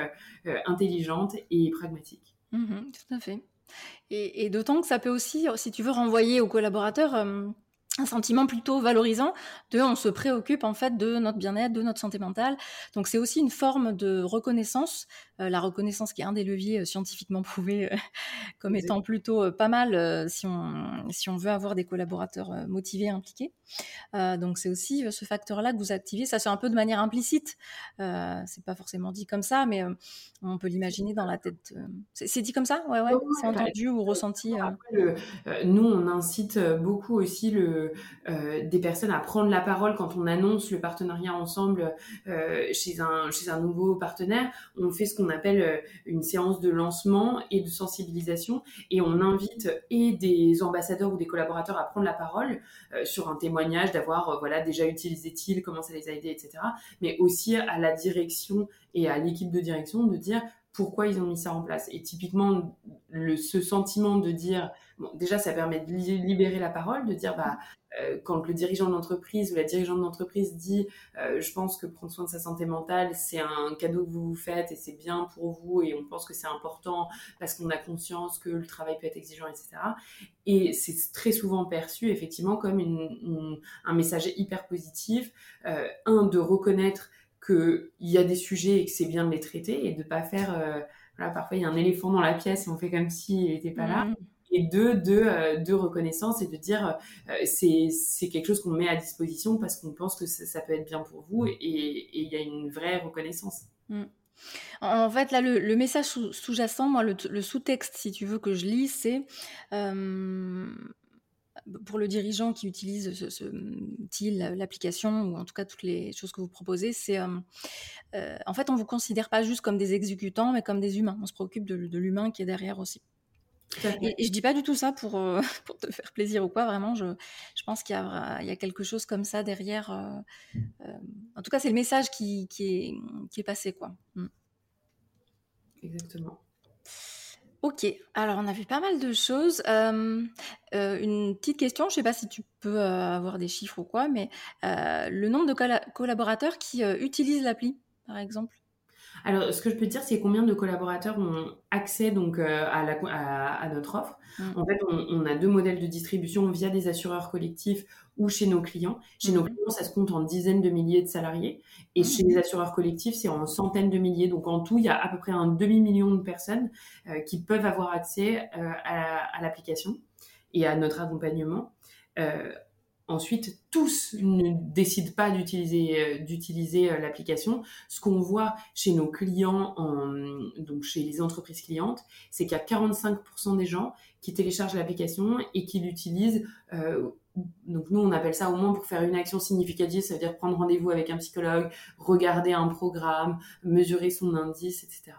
intelligente et pragmatique. Mmh tout à fait. Et, d'autant que ça peut aussi, si tu veux, renvoyer aux collaborateurs euh, un sentiment plutôt valorisant de on se préoccupe en fait de notre bien-être, de notre santé mentale. Donc c'est aussi une forme de reconnaissance, euh, la reconnaissance qui est un des leviers euh, scientifiquement prouvés euh, comme étant plutôt pas mal si on si on veut avoir des collaborateurs motivés, impliqués. donc c'est aussi ce facteur-là que vous activez. Ça c'est un peu de manière implicite. c'est pas forcément dit comme ça, mais on peut l'imaginer dans la tête. C'est dit comme ça, ouais ouais. c'est entendu ou ressenti. nous on incite beaucoup aussi le des personnes à prendre la parole quand on annonce le partenariat ensemble euh, chez, un, chez un nouveau partenaire. On fait ce qu'on appelle euh, une séance de lancement et de sensibilisation et on invite et des ambassadeurs ou des collaborateurs à prendre la parole sur un témoignage, d'avoir voilà déjà utilisé-t-il, comment ça les a aidés, etc. Mais aussi à la direction et à l'équipe de direction de dire pourquoi ils ont mis ça en place. Et typiquement, ce sentiment de dire, déjà, ça permet de libérer la parole, de dire, bah, euh, quand le dirigeant d'entreprise ou la dirigeante d'entreprise dit, euh, je pense que prendre soin de sa santé mentale, c'est un cadeau que vous vous faites et c'est bien pour vous et on pense que c'est important parce qu'on a conscience que le travail peut être exigeant, etc. Et c'est très souvent perçu effectivement comme un message hyper positif, euh, un de reconnaître qu'il y a des sujets et que c'est bien de les traiter et de pas faire, parfois il y a un éléphant dans la pièce et on fait comme s'il n'était pas là. Mmh. Et deux, de, euh, de reconnaissance et de dire euh, c'est, quelque chose qu'on met à disposition parce qu'on pense que ça, peut être bien pour vous et il y a une vraie reconnaissance. Mmh. En fait, là, le, message sous-jacent, moi, le, le, sous-texte, si tu veux que je lis, c'est pour le dirigeant qui utilise ce, ce l'application, ou en tout cas toutes les choses que vous proposez, c'est euh, euh, en fait, on ne vous considère pas juste comme des exécutants, mais comme des humains. On se préoccupe de, l'humain qui est derrière aussi. Et, je dis pas du tout ça pour, euh, pour te faire plaisir ou quoi, vraiment, je, je pense qu'il y, y, a quelque chose comme ça derrière. en tout cas, c'est le message qui, qui, est, qui est passé. Quoi. Mm. Exactement. Ok, alors on a vu pas mal de choses. Euh, euh, une petite question, je ne sais pas si tu peux euh, avoir des chiffres ou quoi, mais le nombre de collaborateurs qui utilisent l'appli, par exemple alors, ce que je peux dire, c'est combien de collaborateurs ont accès donc euh, à, la, à, notre offre. Mm. En fait, on, a deux modèles de distribution via des assureurs collectifs ou chez nos clients. Chez nos mm. clients, ça se compte en dizaines de milliers de salariés. Et mm. chez les assureurs collectifs, c'est en centaines de milliers. Donc, en tout, il y a à peu près un demi-million de personnes euh, qui peuvent avoir accès euh, à, à l'application et à notre accompagnement ensuite, tous ne décident pas d'utiliser euh, euh, l'application. Ce qu'on voit chez nos clients, donc chez les entreprises clientes, c'est qu'il y a 45% des gens qui téléchargent l'application et qui l'utilisent. Euh, donc nous, on appelle ça au moins pour faire une action significative, ça veut dire prendre rendez-vous avec un psychologue, regarder un programme, mesurer son indice, etc.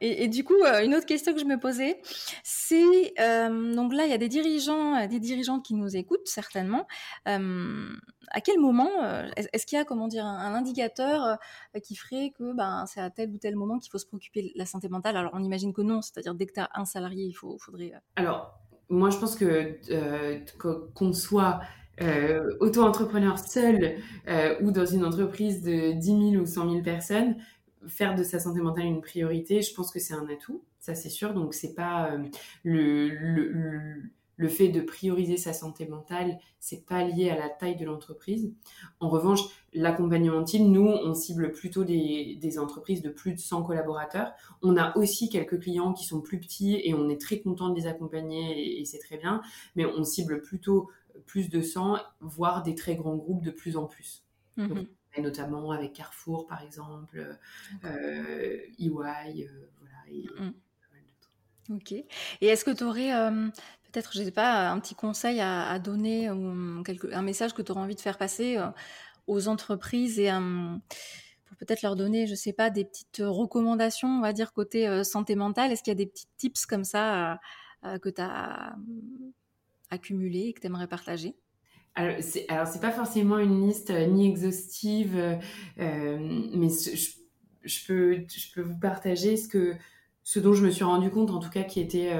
Et, du coup, euh, une autre question que je me posais, c'est euh, donc là, il y a des dirigeants, euh, des dirigeants qui nous écoutent certainement. à quel moment est-ce qu'il y a comment dire un, indicateur qui ferait que ben c'est à tel ou tel moment qu'il faut se préoccuper de la santé mentale? Alors on imagine que non, c'est-à-dire dès que tu as un salarié, il faut, faudrait. Alors moi, je pense que qu'on soit auto-entrepreneur seul ou dans une entreprise de 10 000 ou 100 000 personnes, faire de sa santé mentale une priorité, je pense que c'est un atout, ça c'est sûr. Donc c'est pas euh, le, le, le, fait de prioriser sa santé mentale, c'est pas lié à la taille de l'entreprise. En revanche, l'accompagnement team, nous, on cible plutôt des, des, entreprises de plus de 100 collaborateurs. On a aussi quelques clients qui sont plus petits et on est très content de les accompagner et, c'est très bien, mais on cible plutôt plus de 100, voire des très grands groupes de plus en plus. Mm-hmm notamment avec Carrefour par exemple, euh, EY, euh, voilà. Et, mm, mm. Ok. Et est-ce que tu aurais euh, peut-être, je sais pas, un petit conseil à, donner ou quelque, un message que tu aurais envie de faire passer aux entreprises et pour peut-être leur donner, je sais pas, des petites recommandations, on va dire, côté santé mentale? Est-ce qu'il y a des petits tips comme ça que tu as accumulés et que tu aimerais partager? Alors, c'est, alors, c'est pas forcément une liste euh, ni exhaustive, euh, euh, mais je, peux, je peux vous partager ce, que, ce dont je me suis rendu compte, en tout cas, qui était,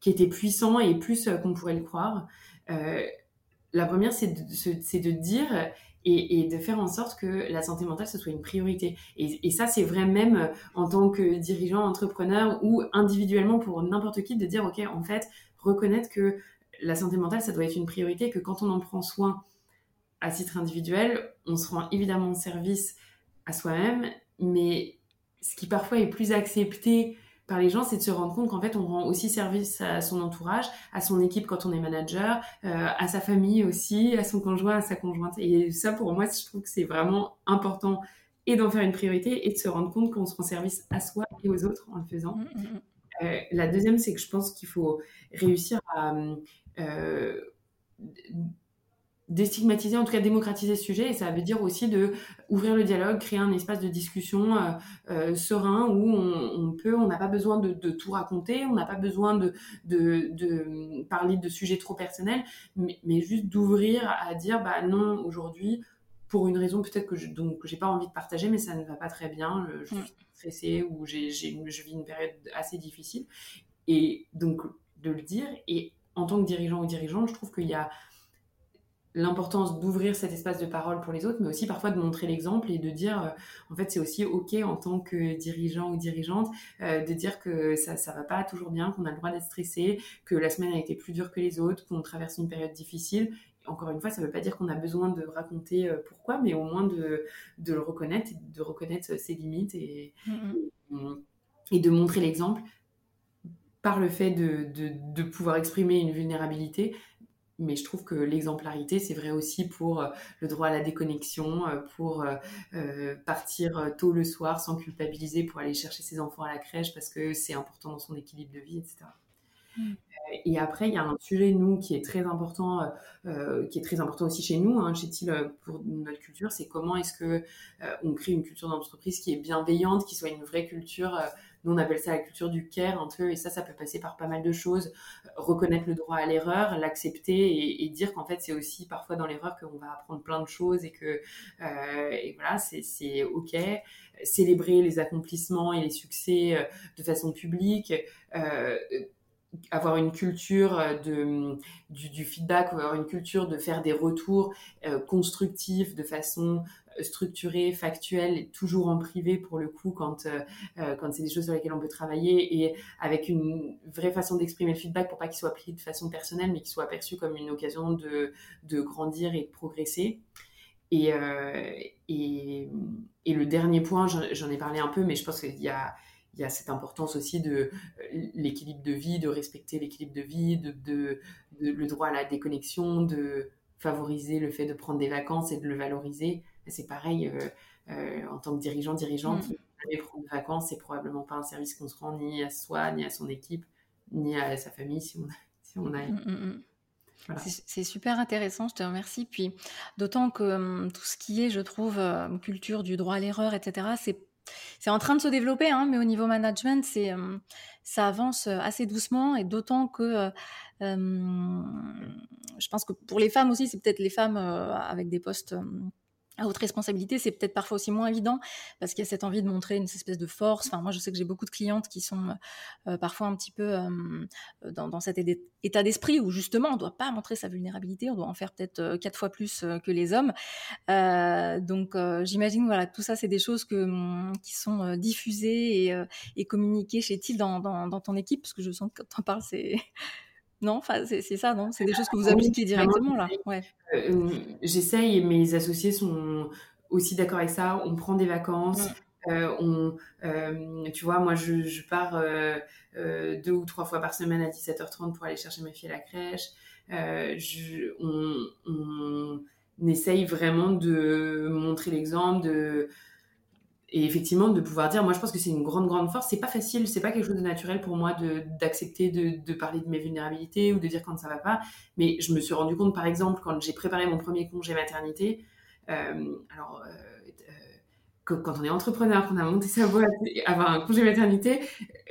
qui était puissant et plus qu'on pourrait le croire. la première, c'est de, dire et, de faire en sorte que la santé mentale, ce soit une priorité. Et ça, c'est vrai même en tant que dirigeant, entrepreneur ou individuellement pour n'importe qui, de dire, OK, en fait, reconnaître que la santé mentale, ça doit être une priorité, que quand on en prend soin à titre individuel, on se rend évidemment service à soi-même, mais ce qui parfois est plus accepté par les gens, c'est de se rendre compte qu'en fait, on rend aussi service à son entourage, à son équipe quand on est manager, euh, à sa famille aussi, à son conjoint, à sa conjointe. Et ça, pour moi, je trouve que c'est vraiment important et d'en faire une priorité et de se rendre compte qu'on se rend service à soi et aux autres en le faisant. Mmh, mmh, mmh. Euh, la deuxième, c'est que je pense qu'il faut réussir à euh, déstigmatiser, en tout cas démocratiser ce sujet, et ça veut dire aussi de ouvrir le dialogue, créer un espace de discussion euh, euh, serein où on, peut, on n'a pas besoin de, tout raconter, on n'a pas besoin de, de, parler de sujets trop personnels, mais, juste d'ouvrir à dire, bah non, aujourd'hui, pour une raison peut-être que je donc j'ai pas envie de partager, mais ça ne va pas très bien, je suis stressée ou j'ai, je vis une période assez difficile, et donc de le dire et en tant que dirigeant ou dirigeante, je trouve qu'il y a l'importance d'ouvrir cet espace de parole pour les autres, mais aussi parfois de montrer l'exemple et de dire, euh, en fait, c'est aussi OK en tant que dirigeant ou dirigeante, euh, de dire que ça ça va pas toujours bien, qu'on a le droit d'être stressé, que la semaine a été plus dure que les autres, qu'on traverse une période difficile. Encore une fois, ça ne veut pas dire qu'on a besoin de raconter euh, pourquoi, mais au moins de, de, le reconnaître, de reconnaître ses limites et, mm-hmm. et de montrer l'exemple par le fait de, de, pouvoir exprimer une vulnérabilité. Mais je trouve que l'exemplarité, c'est vrai aussi pour euh, le droit à la déconnexion, euh, pour euh, partir tôt le soir sans culpabiliser pour aller chercher ses enfants à la crèche parce que c'est important dans son équilibre de vie, etc. Mm. Et après, il y a un sujet, nous, qui est très important, qui est très important aussi chez nous, hein, chez TIL, pour notre culture, c'est comment est-ce que on crée une culture d'entreprise qui est bienveillante, qui soit une vraie culture nous, on appelle ça la culture du care un peu, et ça, ça peut passer par pas mal de choses. Reconnaître le droit à l'erreur, l'accepter et, dire qu'en fait, c'est aussi parfois dans l'erreur qu'on va apprendre plein de choses et que, euh, et voilà, c'est OK. Célébrer les accomplissements et les succès euh, de façon publique. Euh, avoir une culture de, du, du, feedback, avoir une culture de faire des retours constructifs de façon structuré, factuel, toujours en privé pour le coup quand euh, euh, quand c'est des choses sur lesquelles on peut travailler et avec une vraie façon d'exprimer le feedback pour pas qu'il soit pris de façon personnelle mais qu'il soit perçu comme une occasion de, de grandir et de progresser. Et, euh, et, et, le dernier point, j'en ai parlé un peu, mais je pense qu'il y a, il y a cette importance aussi de l'équilibre de vie, de respecter l'équilibre de vie, de, de, de, le droit à la déconnexion, de favoriser le fait de prendre des vacances et de le valoriser. C'est pareil en tant que dirigeant, dirigeante, mmh. prendre des vacances, c'est probablement pas un service qu'on se rend ni à soi, ni à son équipe, ni à sa famille si on, si on a. Mmh, c'est super intéressant, je te remercie. Puis d'autant que hum, tout ce qui est, je trouve, culture du droit à l'erreur, etc., c'est c'est en train de se développer, hein, mais au niveau management, c'est hum, ça avance euh, assez doucement et d'autant que euh, je pense que pour les femmes aussi, c'est peut-être les femmes euh, avec des postes à haute responsabilité, c'est peut-être parfois aussi moins évident parce qu'il y a cette envie de montrer une espèce de force. Enfin, moi, je sais que j'ai beaucoup de clientes qui sont euh, parfois un petit peu euh, dans, cet état d'esprit où justement, on ne doit pas montrer sa vulnérabilité, on doit en faire peut-être euh, quatre fois plus que les hommes. donc, j'imagine, voilà, tout ça, c'est des choses hum, qui sont diffusées et, communiquées chez TIL dans, dans, dans, ton équipe, parce que je sens que quand tu en parles, c'est non, c'est ça, non? C'est des choses que vous appliquez directement là? Ouais. Euh, j'essaye, mes associés sont aussi d'accord avec ça. On prend des vacances. Euh, on, euh, tu vois, moi, je, pars deux ou trois fois par semaine à 17h30 pour aller chercher ma fille à la crèche. on, on, essaye vraiment de montrer l'exemple, de et effectivement de pouvoir dire moi je pense que c'est une grande grande force. C'est pas facile c'est pas quelque chose de naturel pour moi d'accepter de, de, parler de mes vulnérabilités ou de dire quand ça va pas. Mais je me suis rendu compte par exemple quand j'ai préparé mon premier congé maternité euh, alors euh, euh quand on est entrepreneur qu'on a monté sa boîte avoir un congé maternité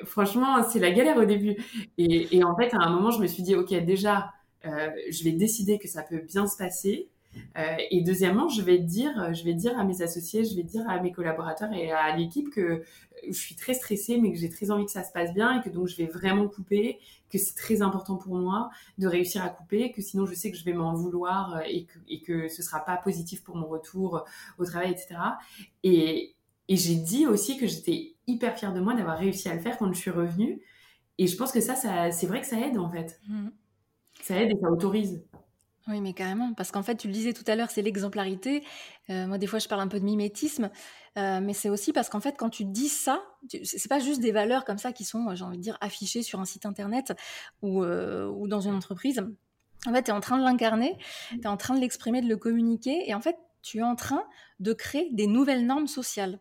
franchement c'est la galère au début. Et, en fait à un moment je me suis dit ok déjà je vais décider que ça peut bien se passer euh, et deuxièmement, je vais dire, je vais dire à mes associés, je vais dire à mes collaborateurs et à l'équipe que je suis très stressée, mais que j'ai très envie que ça se passe bien et que donc je vais vraiment couper, que c'est très important pour moi de réussir à couper, que sinon je sais que je vais m'en vouloir et que, et que ce sera pas positif pour mon retour au travail, etc. Et, et j'ai dit aussi que j'étais hyper fière de moi d'avoir réussi à le faire quand je suis revenue. Et je pense que ça, ça c'est vrai que ça aide en fait. Mmh. Ça aide et ça autorise. Oui, mais carrément, parce qu'en fait, tu le disais tout à l'heure, c'est l'exemplarité. Euh, moi, des fois, je parle un peu de mimétisme, euh, mais c'est aussi parce qu'en fait, quand tu dis ça, c'est pas juste des valeurs comme ça qui sont, j'ai envie de dire, affichées sur un site internet ou, euh, ou dans une entreprise. En fait, tu es en train de l'incarner, tu es en train de l'exprimer, de le communiquer, et en fait, tu es en train de créer des nouvelles normes sociales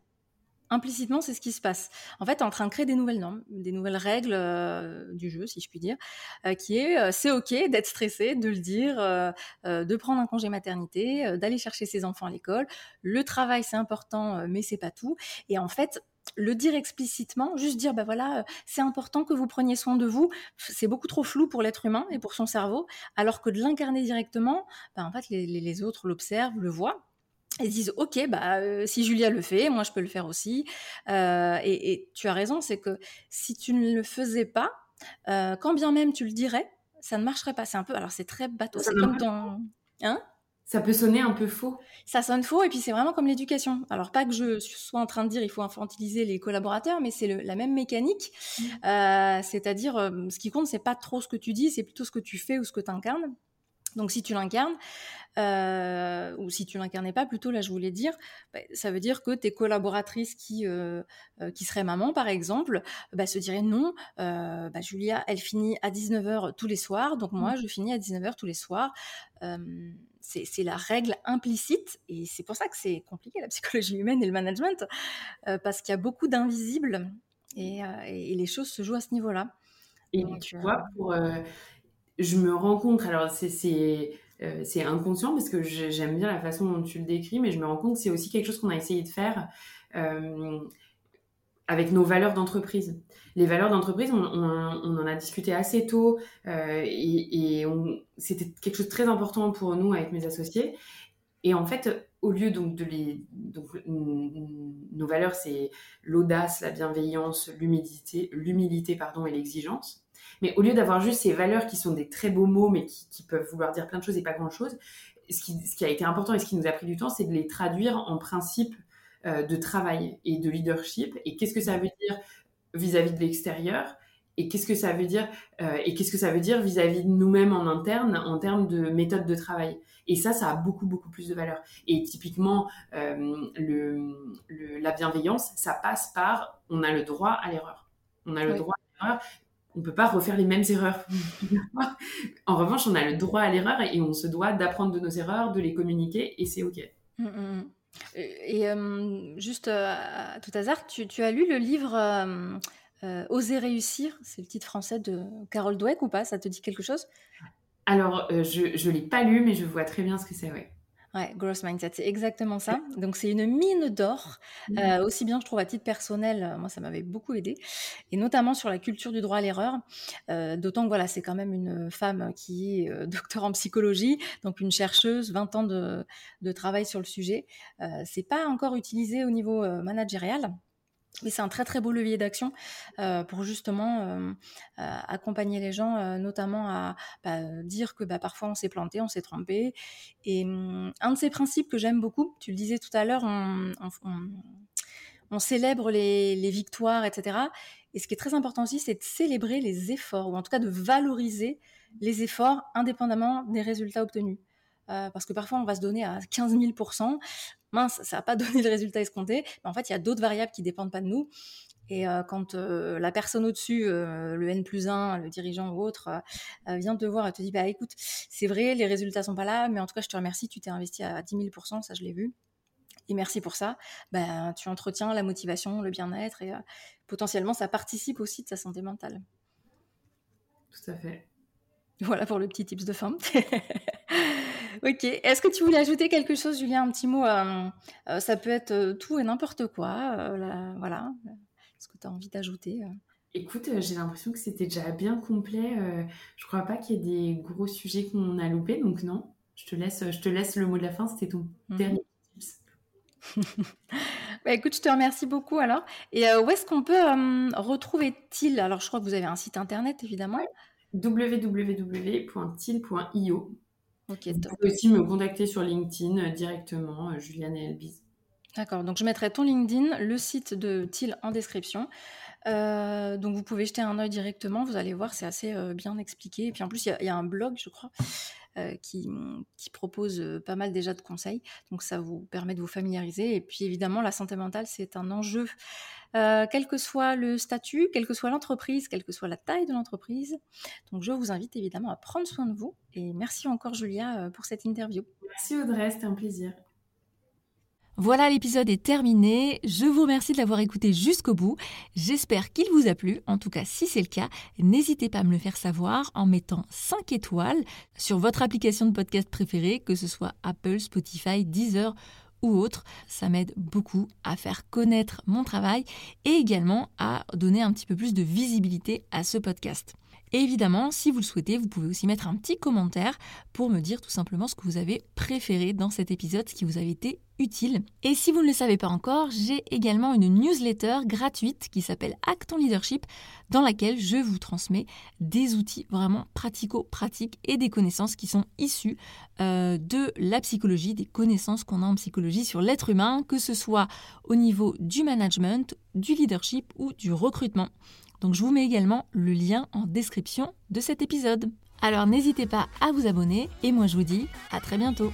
implicitement, c'est ce qui se passe. En fait, en train de créer des nouvelles normes, des nouvelles règles euh, du jeu, si je puis dire, euh, qui est euh, c'est OK d'être stressé, de le dire, de prendre un congé maternité, d'aller chercher ses enfants à l'école. Le travail, c'est important, mais c'est pas tout. Et en fait, le dire explicitement, juste dire, ben voilà, c'est important que vous preniez soin de vous, c'est beaucoup trop flou pour l'être humain et pour son cerveau, alors que de l'incarner directement, ben en fait, les autres l'observent, le voient, ils disent ok bah euh, si Julia le fait moi je peux le faire aussi euh, et, tu as raison c'est que si tu ne le faisais pas euh, quand bien même tu le dirais ça ne marcherait pas c'est un peu alors c'est très bateau c'est comme ton hein? Ça peut sonner un peu faux. Ça sonne faux et puis c'est vraiment comme l'éducation. Alors pas que je sois en train de dire il faut infantiliser les collaborateurs, mais c'est la même mécanique. Mmh. C'est-à-dire ce qui compte c'est pas trop ce que tu dis, c'est plutôt ce que tu fais ou ce que tu incarnes. Donc si tu l'incarnes, euh, ou si tu l'incarnais pas, plutôt là je voulais dire, bah, ça veut dire que tes collaboratrices qui, euh, euh, qui seraient mamans par exemple, bah, se diraient non, bah, Julia elle finit à 19h tous les soirs, donc moi mmh. je finis à 19h tous les soirs. c'est la règle implicite et c'est pour ça que c'est compliqué la psychologie humaine et le management, parce qu'il y a beaucoup d'invisibles et, et, les choses se jouent à ce niveau-là. Et tu vois, pour je me rends compte, alors c'est euh, c'est inconscient parce que j'aime bien la façon dont tu le décris, mais je me rends compte que c'est aussi quelque chose qu'on a essayé de faire euh, avec nos valeurs d'entreprise. Les valeurs d'entreprise, on, en a discuté assez tôt euh, et, c'était quelque chose de très important pour nous avec mes associés. Et en fait, au lieu donc de les, nos valeurs, c'est l'audace, la bienveillance, l'humilité, l'humilité pardon et l'exigence. Mais au lieu d'avoir juste ces valeurs qui sont des très beaux mots, mais qui, peuvent vouloir dire plein de choses et pas grand-chose, ce qui, ce qui, a été important et ce qui nous a pris du temps, c'est de les traduire en principes euh, de travail et de leadership. Et qu'est-ce que ça veut dire vis-à-vis de l'extérieur? Et qu'est-ce que ça veut dire euh, et qu'est-ce que ça veut dire vis-à-vis de nous-mêmes en interne en termes de méthode de travail? Et ça ça a beaucoup beaucoup plus de valeur. Et typiquement euh, le, la bienveillance ça passe par on a le droit à l'erreur. On a le droit à l'erreur on peut pas refaire les mêmes erreurs. en revanche, on a le droit à l'erreur et on se doit d'apprendre de nos erreurs, de les communiquer et c'est OK. Mmh, mmh, mmh. Et, juste à tout hasard, tu, as lu le livre Oser réussir C'est le titre français de Carole Dweck ou pas? Ça te dit quelque chose? Alors, je ne l'ai pas lu, mais je vois très bien ce que c'est, ouais. Ouais, growth mindset, c'est exactement ça. Donc c'est une mine d'or, mmh. euh, aussi bien je trouve à titre personnel, euh, moi ça m'avait beaucoup aidé, et notamment sur la culture du droit à l'erreur. Euh, d'autant que voilà, c'est quand même une femme qui est docteur en psychologie, donc une chercheuse, 20 ans de, de travail sur le sujet. c'est pas encore utilisé au niveau managérial. Mais c'est un très très beau levier d'action euh, pour justement euh, euh, accompagner les gens, notamment à bah, dire que bah, parfois on s'est planté, on s'est trompé. Et hum, un de ces principes que j'aime beaucoup, tu le disais tout à l'heure, on, célèbre les, victoires, etc. Et ce qui est très important aussi, c'est de célébrer les efforts, ou en tout cas de valoriser les efforts indépendamment des résultats obtenus. parce que parfois on va se donner à 15 000 mince, ça n'a pas donné le résultat escompté. Mais en fait, il y a d'autres variables qui dépendent pas de nous. Et euh, quand euh, la personne au-dessus, euh, le N plus 1, le dirigeant ou autre, vient te voir et te dit bah écoute, c'est vrai, les résultats sont pas là, mais en tout cas, je te remercie, tu t'es investi à 10 000 ça je l'ai vu. Et merci pour ça. Ben, tu entretiens la motivation, le bien-être et potentiellement, ça participe aussi de sa santé mentale. Tout à fait. Voilà pour le petit tips de fin. ok. Est-ce que tu voulais ajouter quelque chose, Julien? Un petit mot euh, euh, Ça peut être euh, tout et n'importe quoi. voilà. Est-ce que tu as envie d'ajouter Écoute, j'ai l'impression que c'était déjà bien complet. je crois pas qu'il y ait des gros sujets qu'on a loupés, donc non. Je te laisse, je te laisse le mot de la fin. C'était ton mhm. dernier tips. bah, écoute, je te remercie beaucoup alors. Et où est-ce qu'on peut retrouver TIL Alors, je crois que vous avez un site internet, évidemment. www.til.io. Ok, Vous pouvez aussi me contacter sur LinkedIn euh, directement, euh, Juliane et Elbise. D'accord, donc je mettrai ton LinkedIn, le site de TIL en description. Euh, donc vous pouvez jeter un œil directement, vous allez voir, c'est assez bien expliqué. Et puis en plus, il y, a un blog, je crois, qui, qui, propose pas mal déjà de conseils. Donc ça vous permet de vous familiariser. Et puis évidemment, la santé mentale, c'est un enjeu euh, quel que soit le statut, quelle que soit l'entreprise, quelle que soit la taille de l'entreprise. Donc je vous invite évidemment à prendre soin de vous et merci encore Julia euh, pour cette interview. Merci Audrey, c'était un plaisir. Voilà, l'épisode est terminé. Je vous remercie de l'avoir écouté jusqu'au bout. J'espère qu'il vous a plu. En tout cas, si c'est le cas, n'hésitez pas à me le faire savoir en mettant 5 étoiles sur votre application de podcast préférée, que ce soit Apple, Spotify, Deezer ou autre. Ça m'aide beaucoup à faire connaître mon travail et également à donner un petit peu plus de visibilité à ce podcast. Évidemment, si vous le souhaitez, vous pouvez aussi mettre un petit commentaire pour me dire tout simplement ce que vous avez préféré dans cet épisode, ce qui vous avait été utile. Et si vous ne le savez pas encore, j'ai également une newsletter gratuite qui s'appelle Acton Leadership, dans laquelle je vous transmets des outils vraiment pratico-pratiques et des connaissances qui sont issues euh, de la psychologie, des connaissances qu'on a en psychologie sur l'être humain, que ce soit au niveau du management, du leadership ou du recrutement. Donc je vous mets également le lien en description de cet épisode. Alors n'hésitez pas à vous abonner et moi je vous dis à très bientôt.